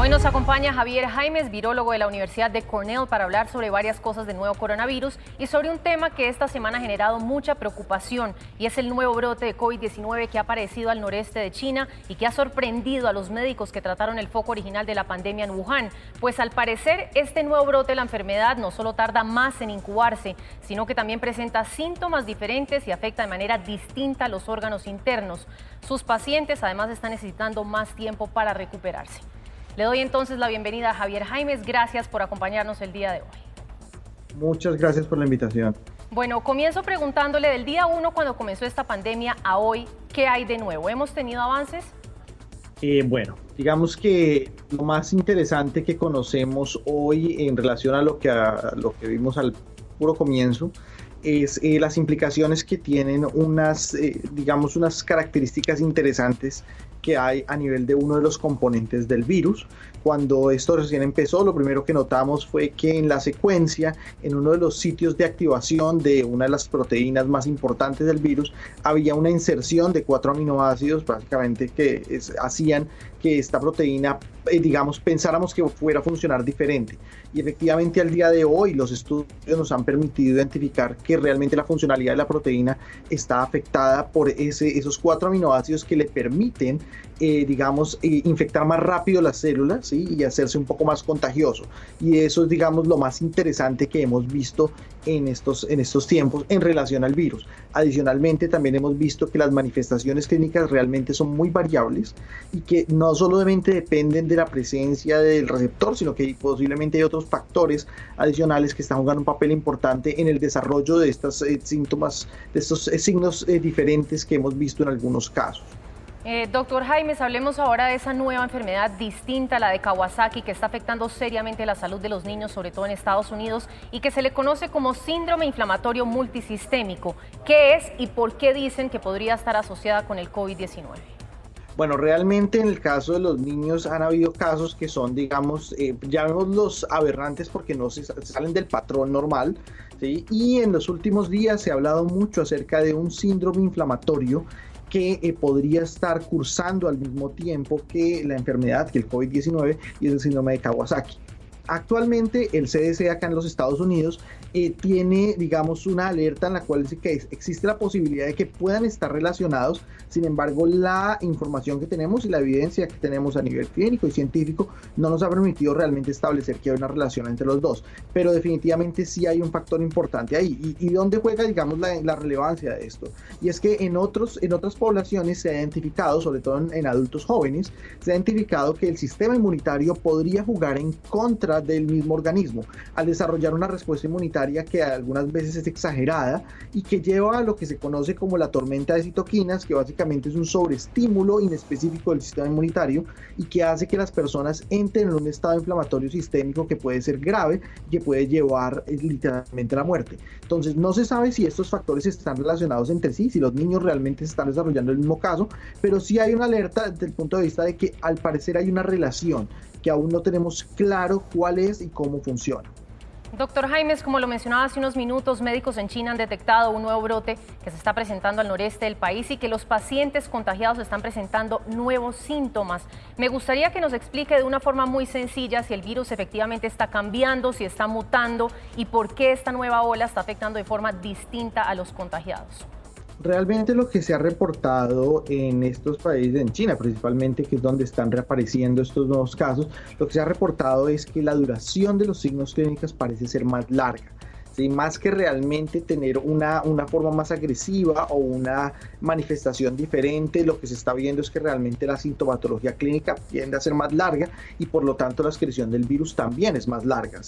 Hoy nos acompaña Javier Jaimes, virólogo de la Universidad de Cornell, para hablar sobre varias cosas del nuevo coronavirus y sobre un tema que esta semana ha generado mucha preocupación y es el nuevo brote de COVID-19 que ha aparecido al noreste de China y que ha sorprendido a los médicos que trataron el foco original de la pandemia en Wuhan. Pues al parecer este nuevo brote de la enfermedad no solo tarda más en incubarse, sino que también presenta síntomas diferentes y afecta de manera distinta a los órganos internos. Sus pacientes además están necesitando más tiempo para recuperarse. Le doy entonces la bienvenida a Javier Jaimes. Gracias por acompañarnos el día de hoy. Muchas gracias por la invitación. Bueno, comienzo preguntándole del día 1 cuando comenzó esta pandemia a hoy, ¿qué hay de nuevo? ¿Hemos tenido avances? Eh, bueno, digamos que lo más interesante que conocemos hoy en relación a lo que, lo que vimos al puro comienzo es eh, las implicaciones que tienen unas, eh, digamos, unas características interesantes que hay a nivel de uno de los componentes del virus. Cuando esto recién empezó, lo primero que notamos fue que en la secuencia, en uno de los sitios de activación de una de las proteínas más importantes del virus, había una inserción de cuatro aminoácidos, básicamente que hacían que esta proteína, eh, digamos, pensáramos que fuera a funcionar diferente. Y efectivamente al día de hoy los estudios nos han permitido identificar que realmente la funcionalidad de la proteína está afectada por esos cuatro aminoácidos que le permiten eh, digamos, eh, infectar más rápido las células y hacerse un poco más contagioso. Y eso es, digamos, lo más interesante que hemos visto en estos, en estos tiempos en relación al virus. Adicionalmente, también hemos visto que las manifestaciones clínicas realmente son muy variables y que no solamente dependen de la presencia del receptor, sino que posiblemente hay otros factores adicionales que están jugando un papel importante en el desarrollo de estos eh, síntomas, de estos signos diferentes que hemos visto en algunos casos. Eh, doctor Jaimes, hablemos ahora de esa nueva enfermedad distinta la de Kawasaki que está afectando seriamente la salud de los niños, sobre todo en Estados Unidos, y que se le conoce como síndrome inflamatorio multisistémico. ¿Qué es y por qué dicen que podría estar asociada con el COVID-19? Bueno, realmente en el caso de los niños han habido casos que son, digamos, eh, los aberrantes porque no se salen del patrón normal. Y en los últimos días se ha hablado mucho acerca de un síndrome inflamatorio que eh, podría estar cursando al mismo tiempo que la enfermedad, que el COVID-19 y es el síndrome de Kawasaki. Actualmente el CDC acá en los Estados Unidos eh, tiene, digamos, una alerta en la cual dice que existe la posibilidad de que puedan estar relacionados. Sin embargo, la información que tenemos y la evidencia que tenemos a nivel clínico y científico no nos ha permitido realmente establecer que hay una relación entre los dos. Pero definitivamente sí hay un factor importante ahí. ¿Y, dónde juega, digamos, la, relevancia de esto? Y es que en, otros, en otras poblaciones se ha identificado, sobre todo en, en adultos jóvenes, se ha identificado que el sistema inmunitario podría jugar en contra del mismo organismo al desarrollar una respuesta inmunitaria que algunas veces es exagerada y que lleva a lo que se conoce como la tormenta de citoquinas, que básicamente es un sobreestímulo inespecífico del sistema inmunitario y que hace que las personas entren en un estado inflamatorio sistémico que puede ser grave y que puede llevar eh, literalmente a la muerte. Entonces no se sabe si estos factores están relacionados entre sí, si los niños realmente están desarrollando el mismo caso, pero sí hay una alerta desde el punto de vista de que al parecer hay una relación que aún no tenemos claro cuál es y cómo funciona. Doctor Jaimes, como lo mencionaba hace unos minutos, médicos en China han detectado un nuevo brote que se está presentando al noreste del país y que los pacientes contagiados están presentando nuevos síntomas. Me gustaría que nos explique de una forma muy sencilla si el virus efectivamente está cambiando, si está mutando y por qué esta nueva ola está afectando de forma distinta a los contagiados. Realmente lo que se ha reportado en estos países, en China principalmente, que es donde están reapareciendo estos nuevos casos, lo que se ha reportado es que la duración de los signos clínicos parece ser más larga más que realmente tener una, una forma más agresiva o una manifestación diferente, lo que se está viendo es que realmente la sintomatología clínica tiende a ser más larga y por lo tanto la excreción del virus también es más larga.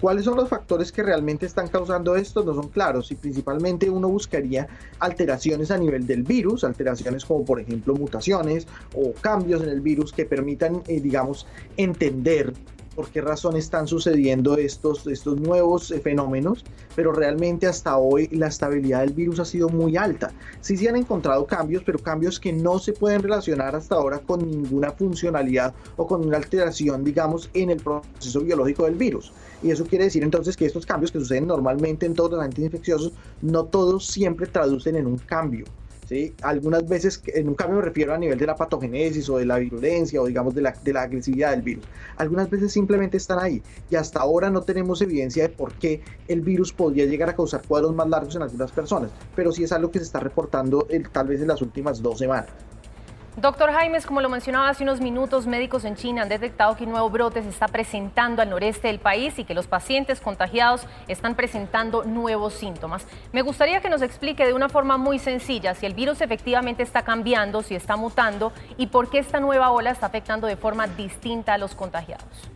¿Cuáles son los factores que realmente están causando esto? No son claros y principalmente uno buscaría alteraciones a nivel del virus, alteraciones como por ejemplo mutaciones o cambios en el virus que permitan, eh, digamos, entender por qué razón están sucediendo estos, estos nuevos eh, fenómenos, pero realmente hasta hoy la estabilidad del virus ha sido muy alta. Sí se han encontrado cambios, pero cambios que no se pueden relacionar hasta ahora con ninguna funcionalidad o con una alteración, digamos, en el proceso biológico del virus. Y eso quiere decir entonces que estos cambios que suceden normalmente en todos los agentes infecciosos, no todos siempre traducen en un cambio. Algunas veces, en un cambio me refiero a nivel de la patogénesis o de la virulencia o digamos de la, de la agresividad del virus. Algunas veces simplemente están ahí y hasta ahora no tenemos evidencia de por qué el virus podría llegar a causar cuadros más largos en algunas personas, pero sí es algo que se está reportando tal vez en las últimas dos semanas. Doctor Jaimes, como lo mencionaba hace unos minutos, médicos en China han detectado que un nuevo brote se está presentando al noreste del país y que los pacientes contagiados están presentando nuevos síntomas. Me gustaría que nos explique de una forma muy sencilla si el virus efectivamente está cambiando, si está mutando y por qué esta nueva ola está afectando de forma distinta a los contagiados.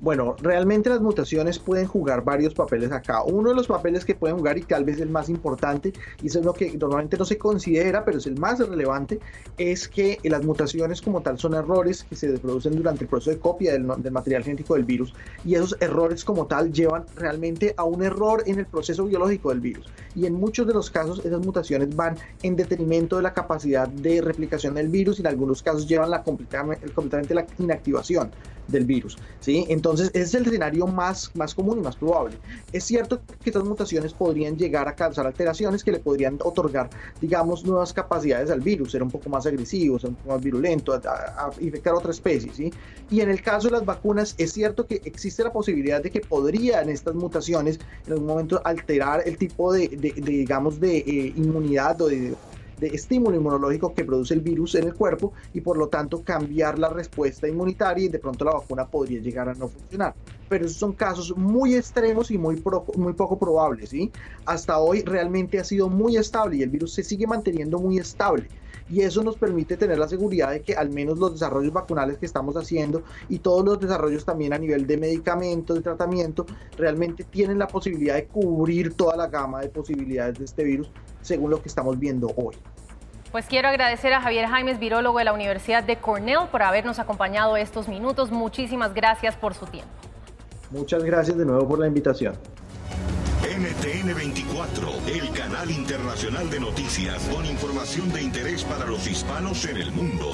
Bueno, realmente las mutaciones pueden jugar varios papeles acá. Uno de los papeles que pueden jugar y tal vez el más importante, y eso es lo que normalmente no se considera, pero es el más relevante, es que las mutaciones como tal son errores que se producen durante el proceso de copia del, material genético del virus y esos errores como tal llevan realmente a un error en el proceso biológico del virus. Y en muchos de los casos esas mutaciones van en detrimento de la capacidad de replicación del virus y en algunos casos llevan la, completamente la inactivación del virus. ¿sí? Entonces, ese es el escenario más, más común y más probable. Es cierto que estas mutaciones podrían llegar a causar alteraciones que le podrían otorgar, digamos, nuevas capacidades al virus, ser un poco más agresivo, ser un poco más virulento, a, infectar otra especie. ¿sí? Y en el caso de las vacunas, es cierto que existe la posibilidad de que podrían estas mutaciones en algún momento alterar el tipo de, digamos, de eh, inmunidad o de de estímulo inmunológico que produce el virus en el cuerpo y por lo tanto cambiar la respuesta inmunitaria y de pronto la vacuna podría llegar a no funcionar. Pero esos son casos muy extremos y muy, muy poco probables. ¿sí? Hasta hoy realmente ha sido muy estable y el virus se sigue manteniendo muy estable y eso nos permite tener la seguridad de que al menos los desarrollos vacunales que estamos haciendo y todos los desarrollos también a nivel de medicamentos, de tratamiento, realmente tienen la posibilidad de cubrir toda la gama de posibilidades de este virus según lo que estamos viendo hoy. Pues quiero agradecer a Javier Jaimes, virólogo de la Universidad de Cornell, por habernos acompañado estos minutos. Muchísimas gracias por su tiempo. Muchas gracias de nuevo por la invitación. NTN 24, el canal internacional de noticias con información de interés para los hispanos en el mundo.